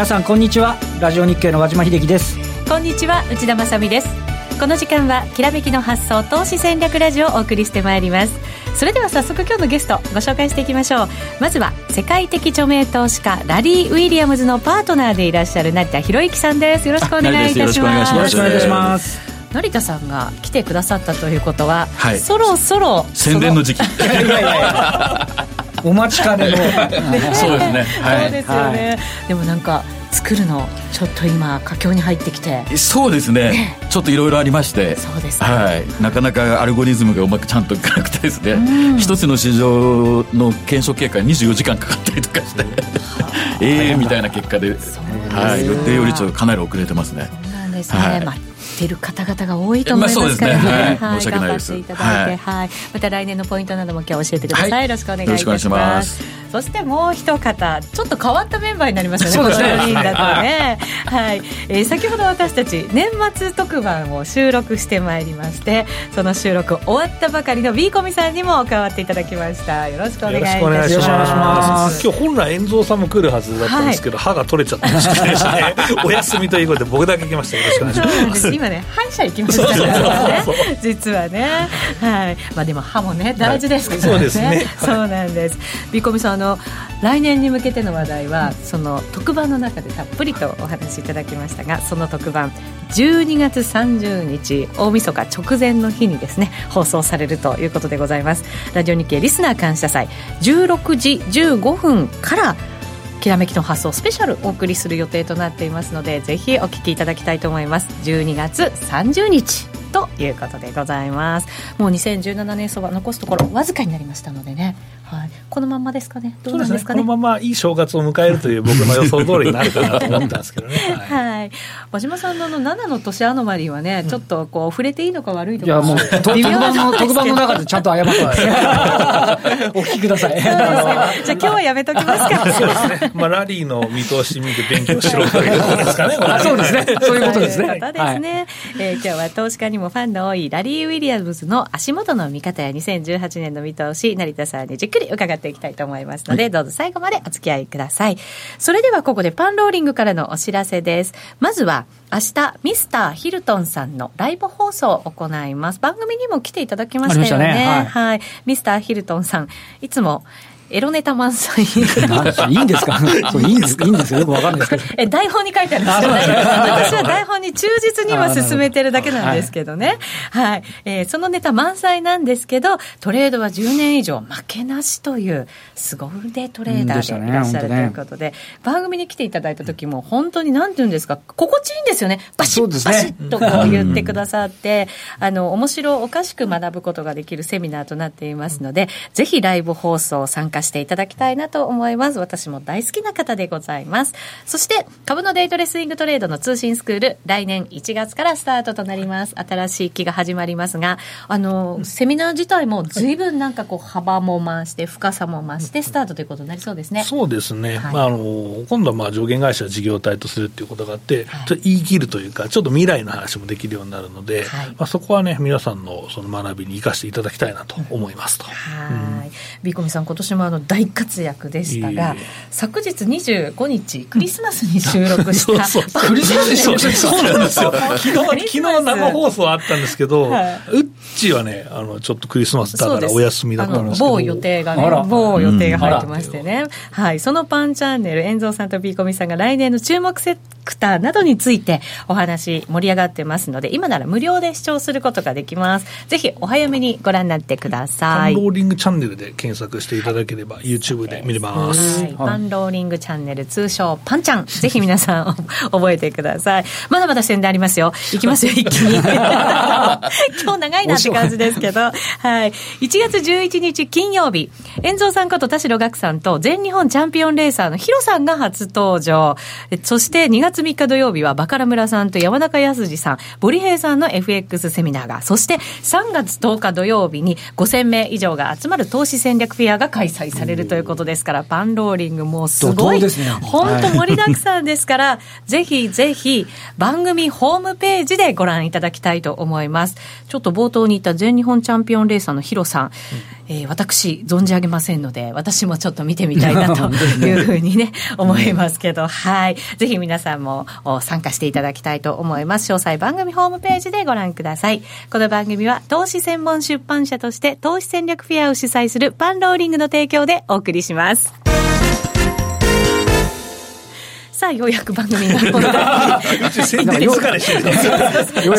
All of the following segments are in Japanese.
皆さんこんにちは。ラジオ日経の和島秀樹です。こんにちは内田まさです。この時間はきらめきの発想投資戦略ラジオをお送りしてまいります。それでは早速今日のゲストご紹介していきましょう。まずは世界的著名投資家ラリー・ウィリアムズのパートナーでいらっしゃる成田博之さんです。よろしくお願いいたします。よろしくお願いします。成田さんが来てくださったということは、はい、そろそろ宣伝の時期。いやいやいやお待ちかねの。そうですね、はい、そうですよね、はい、でもなんか作るのちょっと今佳境に入ってきて。そうですね、ね、ちょっといろいろありまして。そうです、ね、はい、なかなかアルゴリズムがうまくちゃんといかなくてですね、うん、一つの市場の検証結果に24時間かかったりとかして。ええみたいな結果で、はい、予定よりちょっとかなり遅れてますね。そうなんですね、はい。まあている方々が多いと思いますからね、まあ、ね。はい、頑張っていただいて、はい、はい、また来年のポイントなども今日教えてください、はい、よろしくお願いしますそしてもう一方ちょっと変わったメンバーになりましたねこの4人だとね、はい、えー、先ほど私たち年末特番を収録してまいりましてその収録終わったばかりの B コミさんにも加わっていただきました。よろしくお願いいたします。今日本来遠蔵さんも来るはずだったんですけど、はい、歯が取れちゃったんですね。お休みということで僕だけ来ましたよろしくお願いします今ね歯医者行きましたからね。実はね。はい。まあでも歯もね大事ですからね、はい、そうですね、そうなんです。B コミさんの来年に向けての話題はその特番の中でたっぷりとお話しいただきましたがその特番12月30日大晦日直前の日にですね放送されるということでございます。ラジオ日経リスナー感謝祭16時15分からきらめきの発想スペシャルお送りする予定となっていますのでぜひお聞きいただきたいと思います。12月30日ということでございます。もう2017年相場残すところわずかになりましたのでね、このままですかね、どうなんですかね、ね、このままいい正月を迎えるという僕の予想通りになるかなと思ったんですけどね。はい、和島さんのあの7の年アノマリーはね、ちょっとこう触れていいのか悪いのか、いやもう特番の特番の中でちゃんと謝ってます。お聞きください。じゃあ今日はやめときますか。そうですね。まあラリーの見通し見て勉強しろということですかね。そうですね。そういうことですね。そうですね。え今日は投資家にもファンの多いラリー・ウィリアムズの足元の見方や2018年の見通し成田さんにじっくり伺っていきたいと思いますので、はい、どうぞ最後までお付き合いください。それではここでパンローリングからのお知らせです。まずは、明日、ミスターヒルトンさんのライブ放送を行います。番組にも来ていただきましたよね。ねはい、はい。ミスターヒルトンさん、いつも、エロネタ満載。いいんですか？そういいんですか？いいんですよ。よくわかんないですけど。え、台本に書いてあるんですよね。私は台本に忠実には進めてるだけなんですけどね。はい。えー、そのネタ満載なんですけど、トレードは10年以上負けなしという、すご腕トレーダーでいらっしゃるということで、番組に来ていただいた時も、本当になんて言うんですか、心地いいんですよね。バシッ、バシッとこう言ってくださって、あの、面白おかしく学ぶことができるセミナーとなっていますので、ぜひライブ放送参加していただきたいなと思います。私も大好きな方でございます。そして、株のデイトレスイングトレードの通信スクール、来年1月からスタートとなります。新しい期が始まりますが、あの、セミナー自体も随分なんかこう、幅も増して、深さも増してスタートということになりそうですね。そうですね。はい、まあ、あの、今度はまあ、上限会社事業体とするっていうことがあって、はい、ちょっと言い切るというか、ちょっと未来の話もできるようになるので、はい、まあ、そこはね、皆さんのその学びに生かしていただきたいなと思いますと。はい。ビーコミさん、今年もあの大活躍でしたが、昨日25日、クリスマスに収録した、そうそう。クリスマスに収録した。そうなんですよ。昨日、昨日生放送あったんですけど、はい、うっちはね、あの、ちょっとクリスマスだからお休みだったんですけど。某予定がね、某予定が入ってましてね。はい、そのパンチャンネル、遠蔵さんとビーコミさんが来年の注目セクターなどについてお話盛り上がってますので、今なら無料で視聴することができます。ぜひお早めにご覧になってください。ローリングチャンネルで検索していただければ、YouTube で見れます。パンローリングチャンネル、通称パンちゃん。ぜひ皆さん覚えてください。まだまだ宣伝ありますよ。いきますよ、一気に。今日長いなって感じですけど。はい。1月11日金曜日、遠蔵さんこと田代岳さんと全日本チャンピオンレーサーのヒロさんが初登場。そして2月3日土曜日はバカラ村さんと山中康二さん、ボリヘイさんの FX セミナーが、そして3月10日土曜日に5000名以上が集まる投資戦略フェアが開催されるということですから、パンローリングもすごい、本当盛りだくさんですから、ぜひぜひ番組ホームページでご覧いただきたいと思います。ちょっと冒頭に言った全日本チャンピオンレーサーのヒロさん、うんえー、私、存じ上げませんので、私もちょっと見てみたいなと いうふうにね、思いますけど、はい。ぜひ皆さんも参加していただきたいと思います。詳細番組ホームページでご覧ください。この番組は投資専門出版社として投資戦略フェアを主催するパンローリングの提供でお送りします。さあ、ようやく番組が うや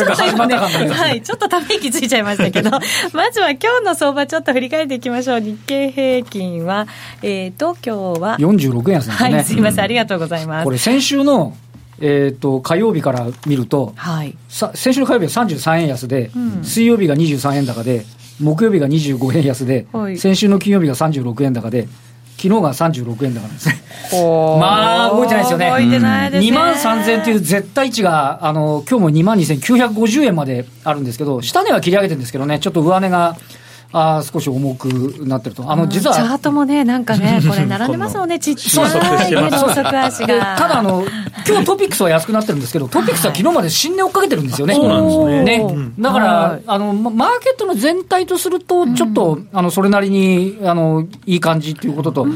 く始まったはい、ちょっとため息ついちゃいましたけど、まずは今日の相場ちょっと振り返っていきましょう。日経平均は、えっ、ー、と、今日は。46円ですね。はい、すいません、ありがとうございます。これ先週のえーと、火曜日から見ると、はい、さ先週の火曜日は33円安で、うん、水曜日が23円高で、木曜日が25円安で、はい、先週の金曜日が36円高で、昨日が36円高なんですね。まあ、動いてないですよね。動いてないですね。2万3000という絶対値が、あの、今日も2万2950円まであるんですけど、下値は切り上げてるんですけどね、ちょっと上値が、あ少し重くなってると。あの、実は。チャートもね、なんかね、これ並んでますもんね、ちっちゃいの足が。ただ、あの、今日トピックスは安くなってるんですけど、トピックスは昨日まで新値追っかけてるんですよね。そうなんですね。ね。だから、あの、マーケットの全体とすると、ちょっと、あの、それなりに、あの、いい感じっていうことと、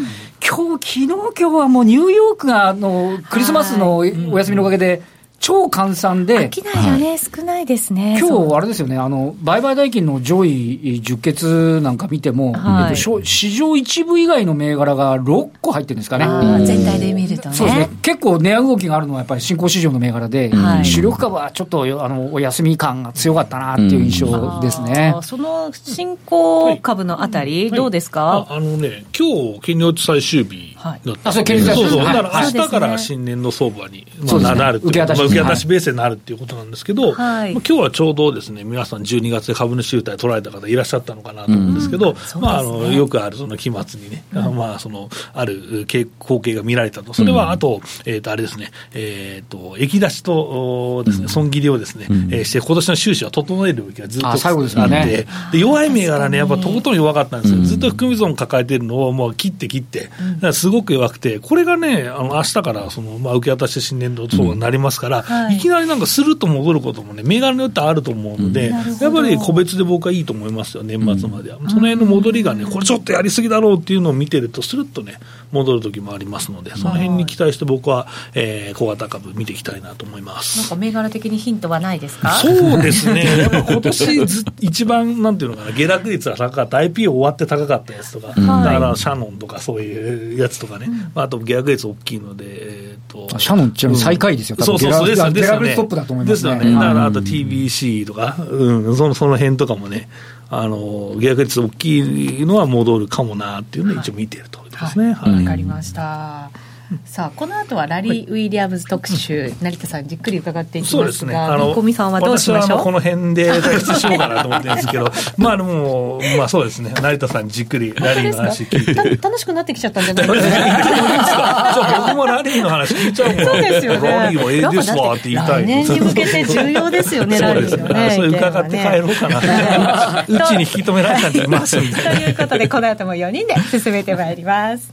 今日、昨日今日はもうニューヨークが、あの、クリスマスのお休みのおかげで、超換算で。商いがね、少ないですね。今日、あれですよね、あの、売買代金の上位10決なんか見ても、はい、えっと、市場一部以外の銘柄が6個入ってるんですかね。全体で見るとね。そうですね。結構値動きがあるのはやっぱり新興市場の銘柄で、はい、主力株はちょっと、あの、お休み感が強かったなっていう印象ですね。うん、その新興株のあたり、どうですか、はい、ああのね、今日、金利最終日はい、あ、それ金利最終日。そうそう。だから明日から新年の相場に、まあ、なるっていう。受け渡しベースになるっていうことなんですけど、はい、まあ、今日はちょうどですね、皆さん12月で株主優待取られた方いらっしゃったのかなと思うんですけど、うん、まあ、あの、よくあるその期末にね、うん、まあ、その、ある光景が見られたと。それは、あと、えっ、ー、と、あれですね、えっ、ー、と、液出しとですね、損切りをですね、うん、えー、して、今年の収支を整える動きがずっと最後ですね、で、弱い銘柄ね、やっぱとことん弱かったんですよ。ずっと含み損抱えてるのをもう切って切って、すごく弱くて、これがね、あの、明日からその、まあ、受け渡し新年度相場になりますから、はい、いきなりなんかすると戻ることもね、銘柄によってあると思うので、うん、やっぱり個別で僕はいいと思いますよ、年末までは。うん、その辺の戻りがね、これちょっとやりすぎだろうっていうのを見てると、するっとね、戻る時もありますので、その辺に期待して僕は、えー、小型株見ていきたいなと思います。なんか銘柄的にヒントはないですか？そうですね、やっぱ今年ず一番なんていうのかな、下落率が高かった、IPO 終わって高かったやつとか、うん、だからシャノンとかそういうやつとかね、うん、あと下落率大きいので、えーと、シャノンちなみに最下位ですよ、そうそうそう。ですよね。下落率トップだと思いますね。ですよね。だからあと TBC とか、うん、そのその辺とかもね、あの下落率大きいのは戻るかもなっていうのを一応見ているとですね。わ、はい、かりました。さあこの後はラリー・ウィリアムズ特集、成田さんじっくり伺っていきますが、あのコミさんはどうしましょう？この辺で退出しようかなと思ってるんですけど、まあでも、まあそうですね、成田さんじっくりラリーの話聞いて。楽しくなってきちゃったんじゃないですか。僕もラリーの話聞いちゃうもん。そうですよね。ラリーもええですわって言いたい。来年に向けて重要ですよね、ラリーのね。それ伺って帰ろうかな。うちに引き止められたんでいます。ということで、この後も4人で進めてまいります。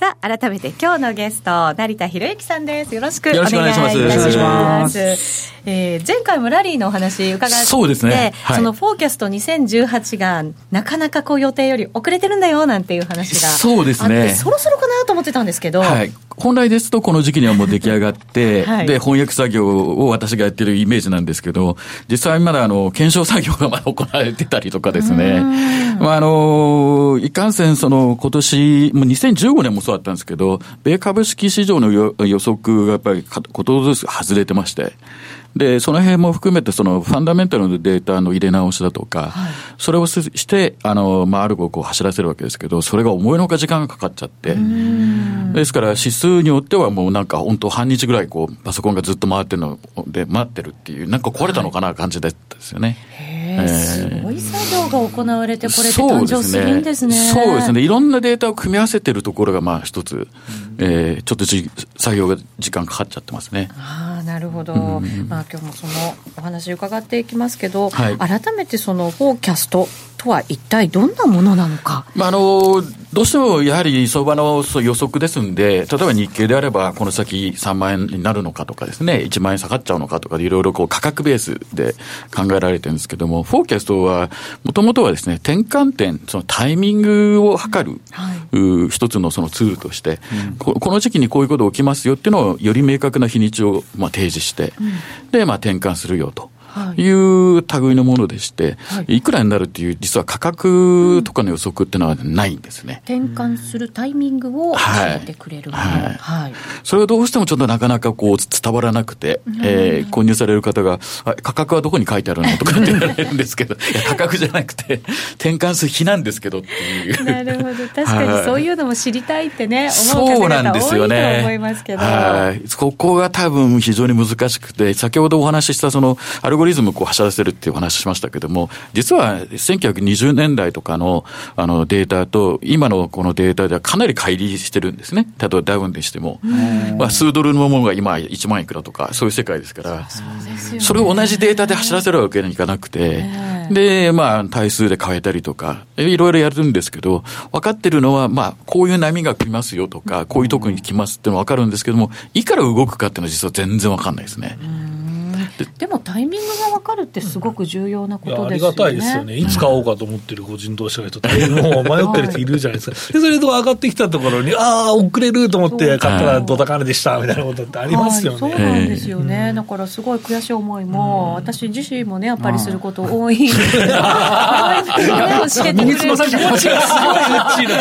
さあ、改めて今日のゲスト、成田博之さんです。よろしくお願いします。よろしくお願いします。えー、前回もラリーのお話伺って、そうですね。はい、そのフォーキャスト2018がなかなかこう予定より遅れてるんだよなんていう話がそうですね。そろそろかなと思ってたんですけど、はい、本来ですとこの時期にはもう出来上がって、はい、で、翻訳作業を私がやってるイメージなんですけど、実際まだあの、検証作業がまだ行われてたりとかですね。まあ、あの、いかんせんその今年、もう2015年もそうだったんですけど、米株式市場の予測がやっぱりことずつ外れてまして、で、その辺も含めて、そのファンダメンタルのデータの入れ直しだとか、はい、それをして、あの、まあ、あるをこう走らせるわけですけど、それが思いのほか時間がかかっちゃって、ですから指数によってはもうなんか本当半日ぐらいこう、パソコンがずっと回ってるので、待ってるっていう、なんか壊れたのかな感じだったですよね。はいえー、すごい作業が行われて、これで誕生するんですね。そうですね。いろんなデータを組み合わせてるところが、まあ一つ、うん、えー、ちょっとじ作業が時間かかっちゃってますね。ああ、なるほど。うん、まあ今日もそのお話伺っていきますけど、はい、改めてそのフォーキャストとは一体どんなものなのか。まあ、あの、どうしてもやはり相場の予測ですんで、例えば日経であれば、この先3万円になるのかとかですね、1万円下がっちゃうのかとかで、いろいろこう価格ベースで考えられてるんですけども、フォーキャストは、もともとはですね、転換点、そのタイミングを測る、はい、一つのそのツールとして、うん、こ、この時期にこういうこと起きますよっていうのを、より明確な日にちをまあ提示して、うん、で、まあ転換するよと。いう類のものでして、はい、いくらになるっていう、実は価格とかの予測っていうのはないんですね。転換するタイミングを教えてくれるもの、はい、はい、それはどうしてもちょっとなかなかこう伝わらなくて、えー、購入される方が、価格はどこに書いてあるのとかって言われるんですけど、いや、価格じゃなくて、転換する日なんですけどっていう。なるほど。確かにそういうのも知りたいってね、思う方々多いと思いますけど。はい。ここが多分非常に難しくて、先ほどお話ししたその、アルゴリズムこう走らせるっていう話しましたけども、実は1920年代とかのあのデータと、今のこのデータではかなり乖離してるんですね。例えばダウンでしても。まあ、数ドルのものが今1万いくらとか、そういう世界ですから、それを同じデータで走らせるわけにいかなくて、で、まあ、対数で変えたりとか、いろいろやるんですけど、分かってるのは、まあ、こういう波が来ますよとか、こういう特に来ますっていうのは分かるんですけども、いくら動くかっていうのは実は全然分かんないですね。でもタイミングが分かるってすごく重要なことですよね。ありがたいですよね。いつ買おうかと思ってる個人投資家の人って、もう迷ってる人いるじゃないですか。で、それと上がってきたところに、ああ、遅れると思って買ったらドタカネでしたみたいなことってありますよね。そうなんですよね。だからすごい悔しい思いも、私自身もね、やっぱりすること多い。教えてくれる。気持ちがすごい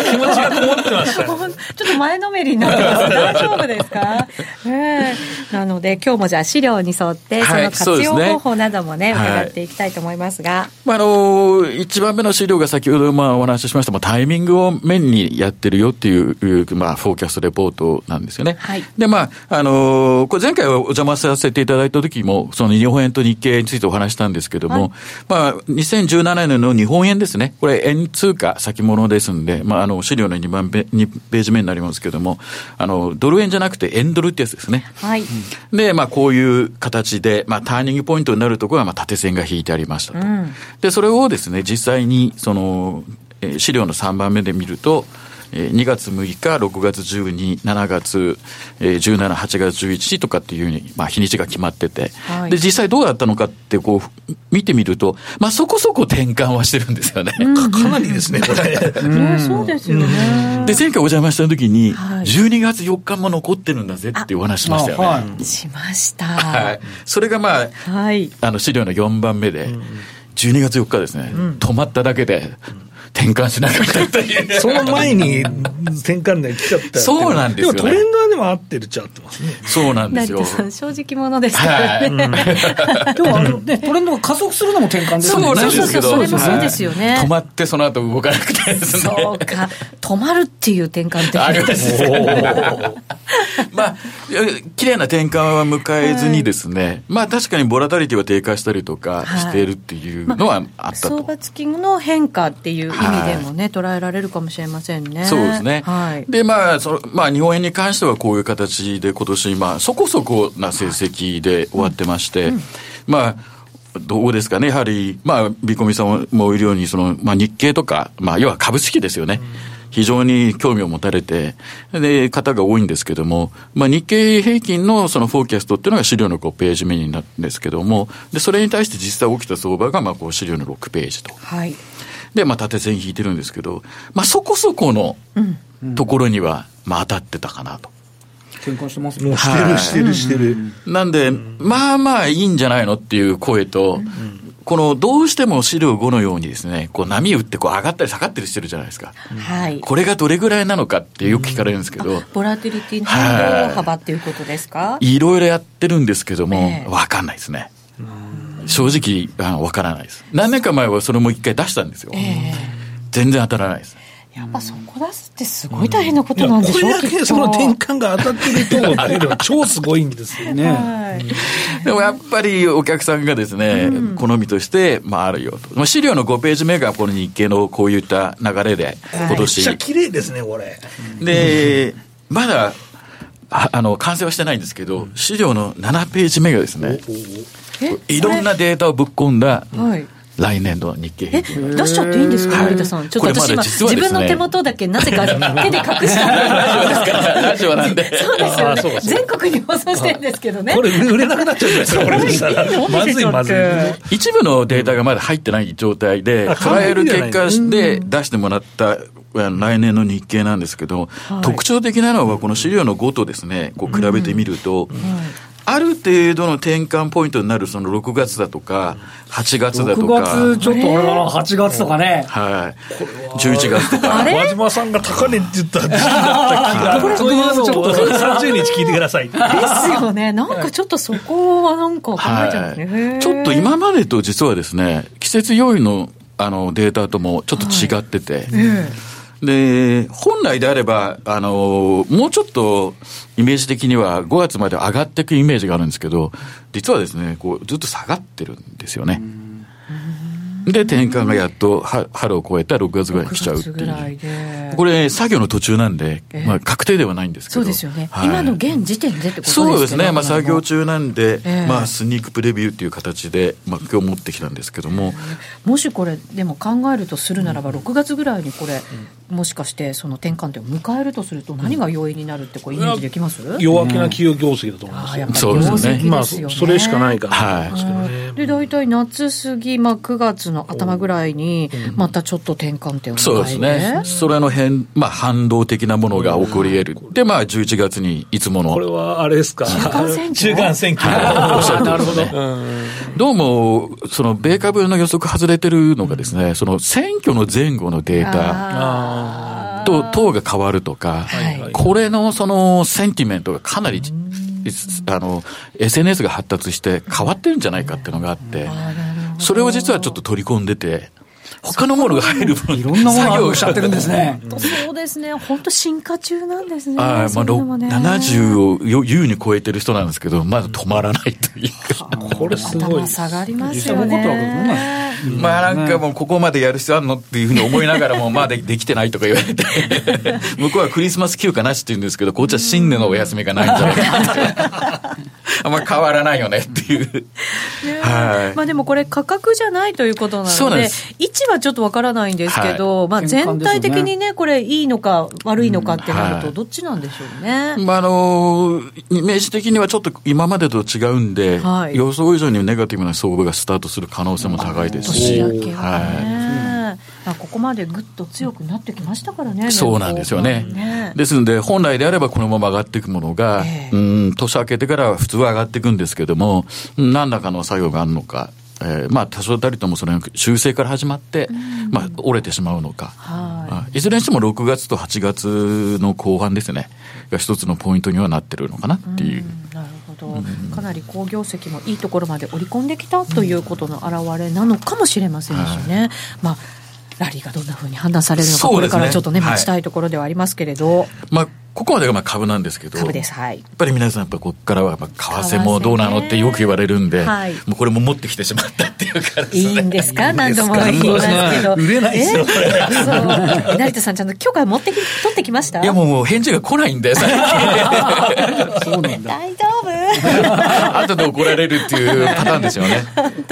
気持ちがこもってました。ちょっと前のめりになってます。大丈夫ですか、えー、なので、今日もじゃあ資料に沿って、その活用方法などもね、伺っていきたいと思いますが。まあ、あの、一番目の資料が先ほどまあお話ししました、タイミングを面にやってるよっていう、まあ、フォーキャストレポートなんですよね。はい、で、まあ、あの、これ前回お邪魔させていただいた時も、その日本円と日経についてお話したんですけども、はい、まあ、2017年の日本円ですね。これ円通貨先物ですんで、まあ、あの、資料の2番ペ2ページ目になりますけども、あの、ドル円じゃなくて円ドルってやつですね。はい。で、まあ、こういう形で、まあ、ターニングポイントになるところは、まあ、縦線が引いてありましたと。うん、で、それをですね、実際に、その、えー、資料の3番目で見ると、2月6日、6月12、7月17、8月11日とかっていうふうに、まあ、日にちが決まってて、はい、で、実際どうだったのかってこう、見てみると、まあ、そこそこ転換はしてるんですよね。かかなりですね、これ。そうですよね。で、前回お邪魔した時に、12月4日も残ってるんだぜっていうお話しましたよね。はい、しました。はい。それがまあ、はい、あの資料の4番目で、12月4日ですね、止まっただけで、転換しなかったという。その前に転換で来ちゃったそうなんですよ、ね、でもトレンドはでも合ってるっちゃ合ってますね。そうなんですよ。正直者ですからね。はい、でもあのね、トレンドが加速するのも転換ですね。そうなんですけど。それもそうですよね。止まってその後動かなくてね。そうか。止まるっていう転換ってあります。まあ、綺麗な転換は迎えずにですね、はい、まあ確かにボラタリティは低下したりとかしているっていうのはあったと。相場付きの変化っていう意味でもね、捉えられるかもしれませんね。そうですね。はい。で、まあ、その、まあ、日本円に関してはこういう形で今年、まあ、そこそこな成績で終わってまして、うんうん、まあ、どうですかね、やはり、まあ、ビコミさんもいるように、その、まあ、日経とか、まあ、要は株式ですよね。非常に興味を持たれて、で、方が多いんですけども、まあ、日経平均のそのフォーキャストっていうのが資料の5ページ目になるんですけども、で、それに対して実際起きた相場が、まあ、こう資料の6ページと。はい。で、まあ、縦線引いてるんですけど、まあ、そこそこのところには、まあ、当たってたかなと。転換してますね。してる、してる、してる。なんで、まあまあいいんじゃないのっていう声と、このどうしても資料5のようにですね、こう波打ってこう上がったり下がったりしてるじゃないですか。はい。これがどれぐらいなのかってよく聞かれるんですけど。ボラティリティの変動幅っていうことですか、い、ろいろやってるんですけども、わ、かんないですね。正直、あの、わからないです。何年か前はそれも一回出したんですよ。えー、全然当たらないです。やっぱそこ出すってすごい大変なことなんでしょう、うん、これだけその転換が当たってると、超すごいんですよね。はい、でもやっぱりお客さんがですね、うん、好みとして、まああるよと。資料の5ページ目がこの日経のこういった流れで、今年。めっちゃ綺麗ですね、これ。で、まだ、あの、完成はしてないんですけど、資料の7ページ目がですね、いろんなデータをぶっ込んだ、はい。来年度の日経平均。え？出しちゃっていいんですか？成田さん。ちょっと私今、自分の手元だけなぜか 手で隠したラジオなんで。そうですよね。全国に放送してるんですけどね。これ売れなくなっちゃうじゃないですかまずいまずい。一部のデータがまだ入ってない状態でトライアル結果で出してもらった来年の日経なんですけど、はい、特徴的なのはこの資料の5とですねこう比べてみると、うんはいある程度の転換ポイントになるその6月だとか、8月だとか。6月ちょっとあれだな、8月とかね。はい。11月とか。和島さんが高値って言った時期だった気が。これちょっと30日聞いてください。ですよね。なんかちょっとそこはなんか考えちゃうね、ちょっと今までと実はですね、季節要因のあのデータともちょっと違ってて、で、本来であれば、あの、もうちょっとイメージ的には5月まで上がっていくイメージがあるんですけど、実はですね、こうずっと下がってるんですよね。で、転換がやっと春を超えた6月ぐらいに来ちゃうっていう。これ、作業の途中なんで、まあ、確定ではないんですけど。そうですよね。はい、今の現時点でってことですそうですね。まあ、作業中なんで、まあ、スニークプレビューっていう形で、まあ、今日持ってきたんですけども。もしこれ、でも考えるとするならば、6月ぐらいにこれ、もしかしてその転換点を迎えるとすると、何が要因になるってこうイメージできます？弱気な企業業績だと思います、ね、そうですね。まあ、それしかないかな、はい、で、大体夏過ぎ、まあ、9月の頭ぐらいに、またちょっと転換点をそうですね。それの変、まあ、反動的なものが起こり得る。で、まあ、11月にいつもの。これはあれですか？中間選挙？中間選挙。なるほど。どうも、その、米株の予測外れてるのがですね、その、選挙の前後のデータと、党が変わるとか、これのその、センティメントがかなり、あの、SNS が発達して変わってるんじゃないかっていうのがあって、それを実はちょっと取り込んでて、他のものが入る分、いろんなものがしちゃってるんですね。そうですね。本当進化中なんですね。あまあ、70を優に超えてる人なんですけど、まだ止まらないというか。これすごい。下がりますよね。まあなんかもうここまでやる必要あるのっていうふうに思いながらも、まだできてないとか言われて、向こうはクリスマス休暇なしって言うんですけど、こっちは新年のお休みがないんじゃないか あんま変わらないよねっていう。はい。まあでもこれ価格じゃないということなので、位置はちょっとわからないんですけど、まあ全体的にね、これいいのか悪いのかってなると、どっちなんでしょうね。まああの、イメージ的にはちょっと今までと違うんで、予想以上にネガティブな相場がスタートする可能性も高いですし。はい、ここまでぐっと強くなってきましたからね、そうなんですよね。ね。ですので、本来であればこのまま上がっていくものが、えー、うん年明けてから普通は上がっていくんですけども、何らかの作用があるのか。えー、まあ多少たりともその修正から始まって、まあ折れてしまうのか、はい、いずれにしても6月と8月の後半ですねが一つのポイントにはなってるのかなっていう。うなるほど、かなり好業績もいいところまで織り込んできたということの表れなのかもしれませんしね。はい、まあラリーがどんなふうに判断されるのか、これからちょっとね、待ちたいところではありますけれど。まあここまでがまあ株なんですけど、株です、はい、やっぱり皆さん、やっぱここからは為替もどうなのってよく言われるんで、はい、もうこれも持ってきてしまったっていうか、ね、いいんですか、何度も言いますけど、売れないですよ、そう。成田さん、ちゃんと許可持ってき取ってきました？いや、もう返事が来ないんで、最近。そうなんだ。大丈夫？後で怒られるっていうパターンですよね。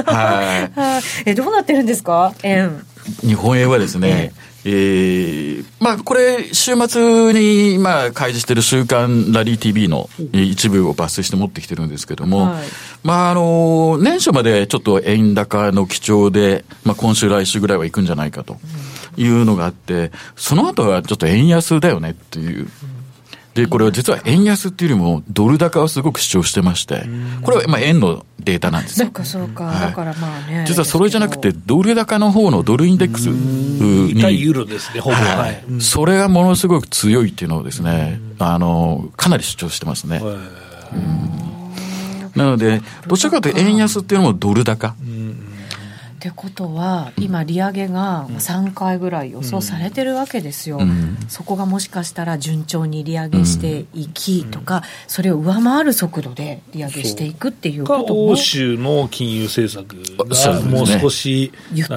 はい、えどうなってるんですか、円。日本円はですね、ええー、まあ、これ、週末に、まあ、開示している週刊ラリー TV の一部を抜粋して持ってきてるんですけども、はい、まあ、あの、年初までちょっと円高の基調で、まあ、今週来週ぐらいは行くんじゃないかというのがあって、その後はちょっと円安だよねっていう。で、これは実は円安っていうよりも、ドル高をすごく主張してまして、これはまあ円のデータなんですそうか、そうか、はい、だからまあね。実はそれじゃなくて、ドル高の方のドルインデックスに。対ユーロですね、ほぼ。はい。それがものすごく強いっていうのをですね、あの、かなり主張してますね。なので、どちらかというと円安っていうのもドル高。ってことは、今、利上げが3回ぐらい予想されてるわけですよ、うん、そこがもしかしたら順調に利上げしていきとか、それを上回る速度で利上げしていくっていうことも。欧州の金融政策がもう少しゆっ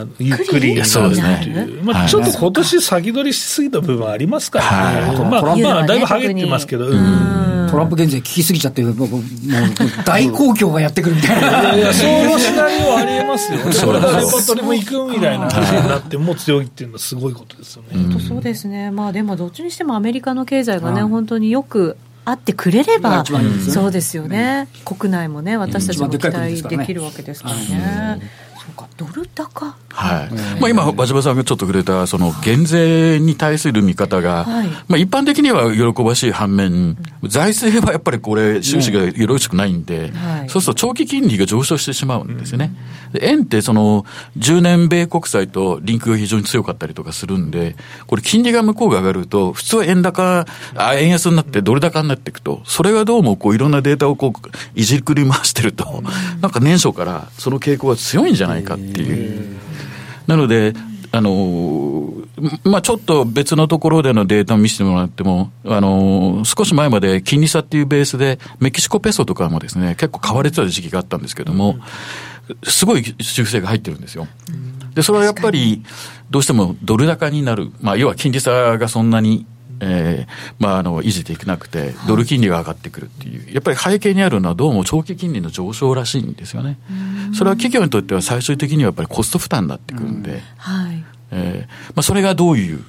くりになる。という、まあ、ちょっと今年先取りしすぎた部分ありますからね、まあ、まあ、だいぶはげってますけど。うん。トランプ減税聞きすぎちゃって、もうもう大公共がやってくるみたいな。いや、そのシナリオありえますよ。それレパトリも行くみたいな。話になっても強い。っていうのはすごい。ことですよね。本当そうですね。まあでもどっちにしてもアメリカの経済がね、本当によくあってくれれば、そうですよね、国内もね、私たちも期待できるわけですからね。そうかドル高？はい、まあ、今、馬島さんがちょっと触れた、その減税に対する見方が、はい、まあ、一般的には喜ばしい反面、財政はやっぱりこれ、収支がよろしくないんで、はい、そうすると長期金利が上昇してしまうんですよね。円ってその10年米国債とリンクが非常に強かったりとかするんで、これ金利が向こうが上がると、普通は円高、あ円安になってドル高になっていくと、それがどうもこういろんなデータをこういじくり回してると、なんか年初からその傾向が強いんじゃないかっていう。なので、あのまあ、ちょっと別のところでのデータを見せてもらっても、あの少し前まで金利差っていうベースで、メキシコペソとかもですね、結構買われてた時期があったんですけども、すごい修正が入ってるんですよ。で、それはやっぱり、どうしてもドル高になる。まあ、要は金利差がそんなに、えー、まあ、あの、維持できなくて、ドル金利が上がってくるっていう。やっぱり背景にあるのはどうも長期金利の上昇らしいんですよね。それは企業にとっては最終的にはやっぱりコスト負担になってくるんで、はい。えー、まあ、それがどういう、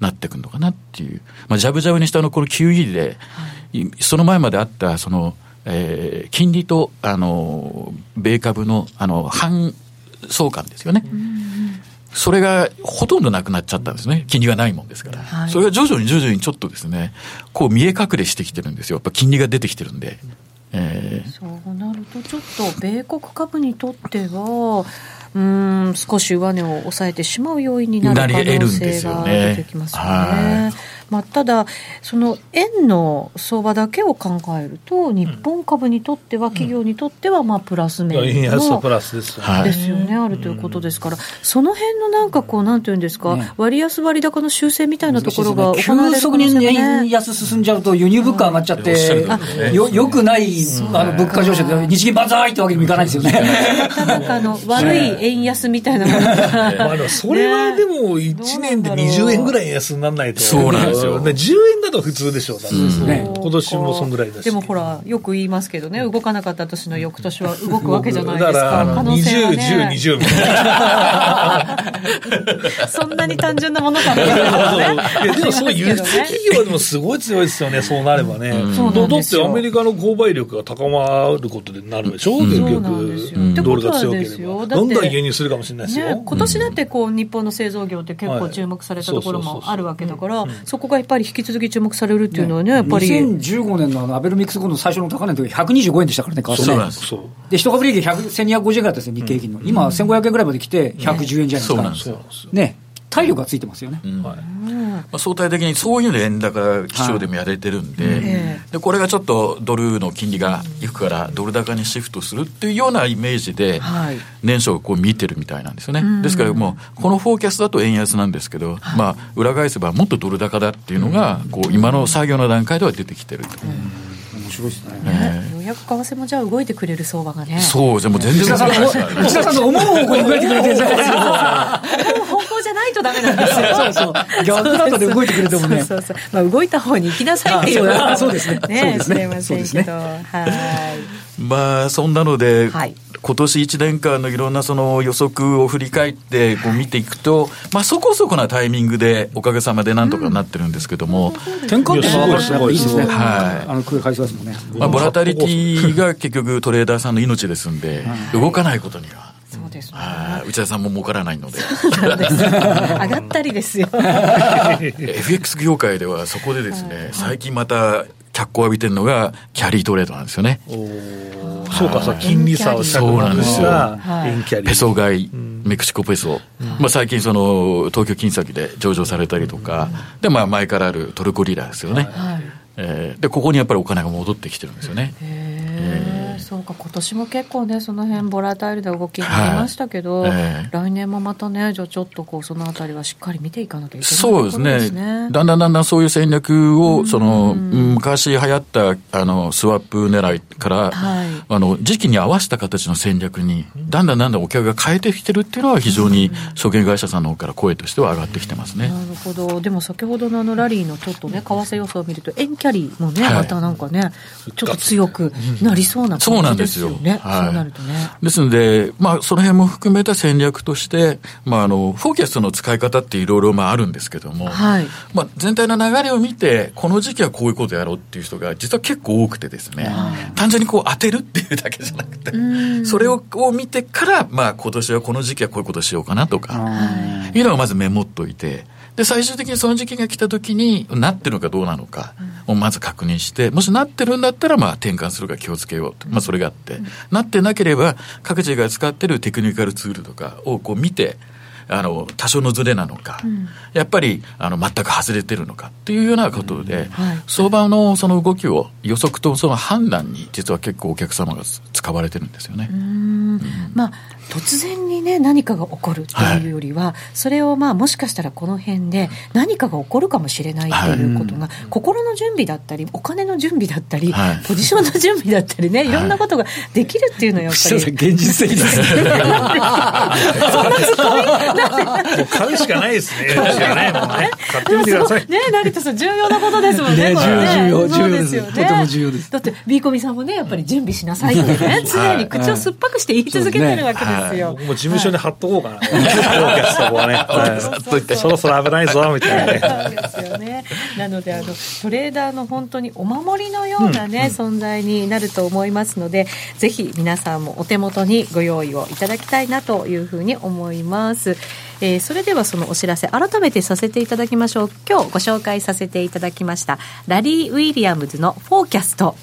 なってくるのかなっていう。まあ、ジャブジャブにしたのこの QE で、はい、その前まであった、その、えー、金利と、あの、米株の、あの、反相関ですよね。それがほとんどなくなっちゃったんですね。金利がないもんですから。はい、それが徐々に徐々にちょっとですね、こう見え隠れしてきてるんですよ。やっぱ金利が出てきてるんで。えー、そうなると、ちょっと米国株にとっては、うん少し上値を抑えてしまう要因になる可能性が出てきますよね。まあ、ただ、その円の相場だけを考えると、日本株にとっては、企業にとっては、まあ、プラス面の、円安プラスですよですよね、あるということですから、その辺のなんかこう、なんていうんですか、割安割高の修正みたいなところが行われる急速に円安進んじゃうと、輸入物価上がっちゃって、よよくないあの物価上昇で、日銀万歳ってわけにもいかないですよね。なんかあの悪い円安みたいなものが、それはでも、1年で20円ぐらい安にならないと。そうなんですですよ。ね、10円だと普通でしょう、うんね、今年もそんぐらいだし。でもほら、よく言いますけどね、動かなかった年の翌年は動くわけじゃないですか。可能性は、ね、20、10、20みたいな。そんなに単純なものかな、ね、いやでもそういう輸出企業でもすごい強いですよね、そうなればね。うん。だってアメリカの購買力が高まることでなるでしょ、う。結局。ドルが強ければ。どんどん輸入するかもしれないですよ。ね、今年だってこう日本の製造業って結構注目されたところもあるわけだから、そこがやっぱり引き続き注目されるっていうのはね、やっぱり。2015年のあのアベノミクス後の最初の高値の時125円でしたからね、為替ね。そうで、一株利益1250円ぐらいだったんですよ、日経平均の。今、1500円ぐらいまで来て、110円じゃないですか。ね。体力がついてますよね。はいまあ、相対的にそういうの円高基調でもやれてるんではい、でこれがちょっとドルの金利がいくからドル高にシフトするっていうようなイメージで年初をこう見てるみたいなんですよね、ですからもうこのフォーキャストだと円安なんですけど、まあ、裏返せばもっとドル高だっていうのがこう今の作業の段階では出てきてると。面白いですね。ねようやく為替もじゃあ動いてくれる相場がね。そう、でも全然動かないですからね。内田さんの思う方向に動いてくれてるんですよ。ないとダメなんですよ。そうそう。逆だとで動いてくれてもね。そうそうまあ動いた方に行きなさいっていうのそうですね。ね、すれませんけど。はい。まあそんなので、はい、今年1年間のいろんなその予測を振り返ってこう見ていくと、まあそこそこなタイミングでおかげさまでなんとかなってるんですけども、転換点がすごいですね。はい。あの返しますもんね。まあボラタリティが結局トレーダーさんの命ですんで、動かないことには。そうですね。内田さんも儲からないので。上がったりですよ。FX 業界ではそこでですね、最近また脚光を浴びてるのがキャリートレードなんですよね。そうか、そう、金利差をそうなんですよ。ペソ買い、メキシコペソ。まあ最近その東京金先で上場されたりとか、で、まあ前からあるトルコリラですよね。えー、で、ここにやっぱりお金が戻ってきてるんですよね。へーそうか今年も結構ねその辺ボラタイルで動きになりましたけど、はい。えー、来年もまたねじゃあちょっとこうそのあたりはしっかり見ていかなきゃいけない、そうですね。だんだんだんだんそういう戦略を、その昔流行ったあのスワップ狙いから、はい、あの時期に合わせた形の戦略にだんだんだんだんお客が変えてきてるっていうのは非常に証券会社さんの方から声としては上がってきてますね。なるほど。でも先ほどのあのラリーのちょっとね為替予想を見ると円キャリーもね、またなんかねちょっと強くなりそうな感じですよ。ね。そうなるとね。ですので、まあ、その辺も含めた戦略として、まあ、あの、フォーキャストの使い方っていろいろ、まあ、あるんですけども、はい、まあ、全体の流れを見て、この時期はこういうことやろうっていう人が、実は結構多くてですね、単純にこう当てるっていうだけじゃなくて、それをを見てから、まあ、今年はこの時期はこういうことしようかなとか、いうのをまずメモっといて、で、最終的にその時期が来た時に、なってるのかどうなのかをまず確認して、もしなってるんだったら、まあ、転換するか気をつけようと。まあ、それがあって、なってなければ、各自が使ってるテクニカルツールとかをこう見て、あの多少のずれなのか、うん、やっぱりあの全く外れてるのかっていうようなことで、うん。はい、相場のその動きを予測とその判断に実は結構お客様が使われてるんですよね。まあ突然にね何かが起こるというよりは、はい、それをまあもしかしたらこの辺で何かが起こるかもしれないということが、はい、心の準備だったりお金の準備だったり、はい、ポジションの準備だったりねい。ろんなことができるっていうのはやっぱり、現実的ですねそんなツッもう買うしかない。ですね買う。しかないもんね買ってみてください。ね成田さん重要なことですもんねね重要重要ですよね。とても重要です。だってビーコミさんもねやっぱり準備しなさいってね常に口を酸っぱくして言い続けてるわけですよ、もう事務所に貼っとこうかな。お客様はね。はい、そろそろ危ないぞ、みたいなね。ですよね。なので、あの、トレーダーの本当にお守りのようなね、うん、存在になると思いますので、ぜひ皆さんもお手元にご用意をいただきたいなというふうに思います。えー、それではそのお知らせ改めてさせていただきましょう今日ご紹介させていただきましたラリー・ウィリアムズの「フォーキャスト」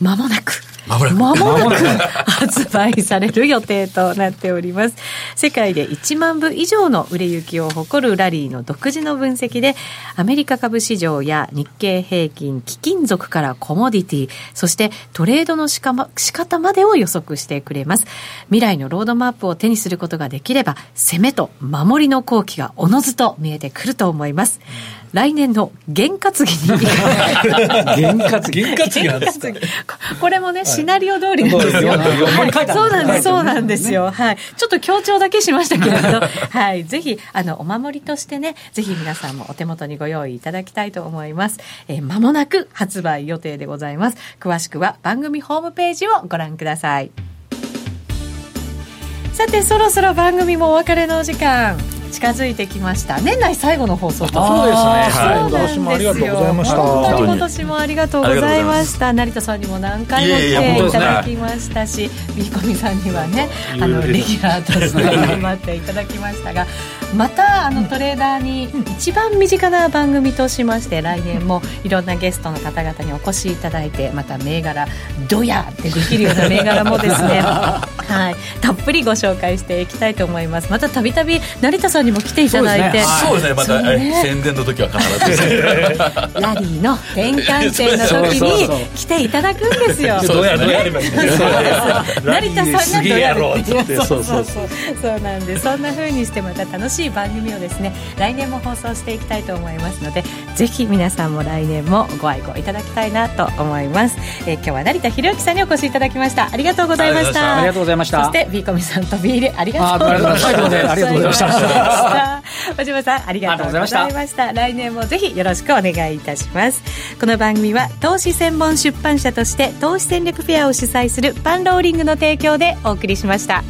まもなくまもなく発売される予定となっております。世界で1万部以上の売れ行きを誇るラリーの独自の分析でアメリカ株市場や日経平均貴金属からコモディティそしてトレードのしか、ま、仕方までを予測してくれます。未来のロードマップを手にすることができれば攻めと守りの好機がおのずと見えてくると思います、来年の験担ぎに験担ぎ験担ぎこれもね、シナリオ通りなんですよ。そうなんです、そうなんですよ。はい。ちょっと強調だけしましたけれど、はい。ぜひ、あの、お守りとしてね、ぜひ皆さんもお手元にご用意いただきたいと思います。えー、間もなく発売予定でございます。詳しくは番組ホームページをご覧ください。さて、そろそろ番組もお別れのお時間。近づいてきました。年内最後の放送と。そうですね。はい。今年もありがとうございました。本当に今年もありがとうございました。成田さんにも何回も来ていただきましたしビーコミさんにはねあのレギュラーとして頑張っていただきましたがまたあのトレーダーに一番身近な番組としまして来年もいろんなゲストの方々にお越しいただいてまた銘柄ドヤってできるような銘柄もですね はいたっぷりご紹介していきたいと思います。またたびたび成田さんにも来ていただいて。そうですね。また、ね、宣伝の時は必ず。ラリーの転換点の時に来ていただくんですよ。どうやどうやりまし成田さんがどう。やってそうそうそう。そうなんでそんなふうにしてまた楽しい番組をですね来年も放送していきたいと思いますのでぜひ皆さんも来年もご愛顧いただきたいなと思います、えー、今日は成田博之さんにお越しいただきました。ありがとうございました。ありがとうございました。そしてビーコミさんとビールありがとうございました。ありがとうございました。した小島さんありがとうございました。来年もぜひよろしくお願いいたします。この番組は投資専門出版社として投資戦略フェアを主催するパンローリングの提供でお送りしました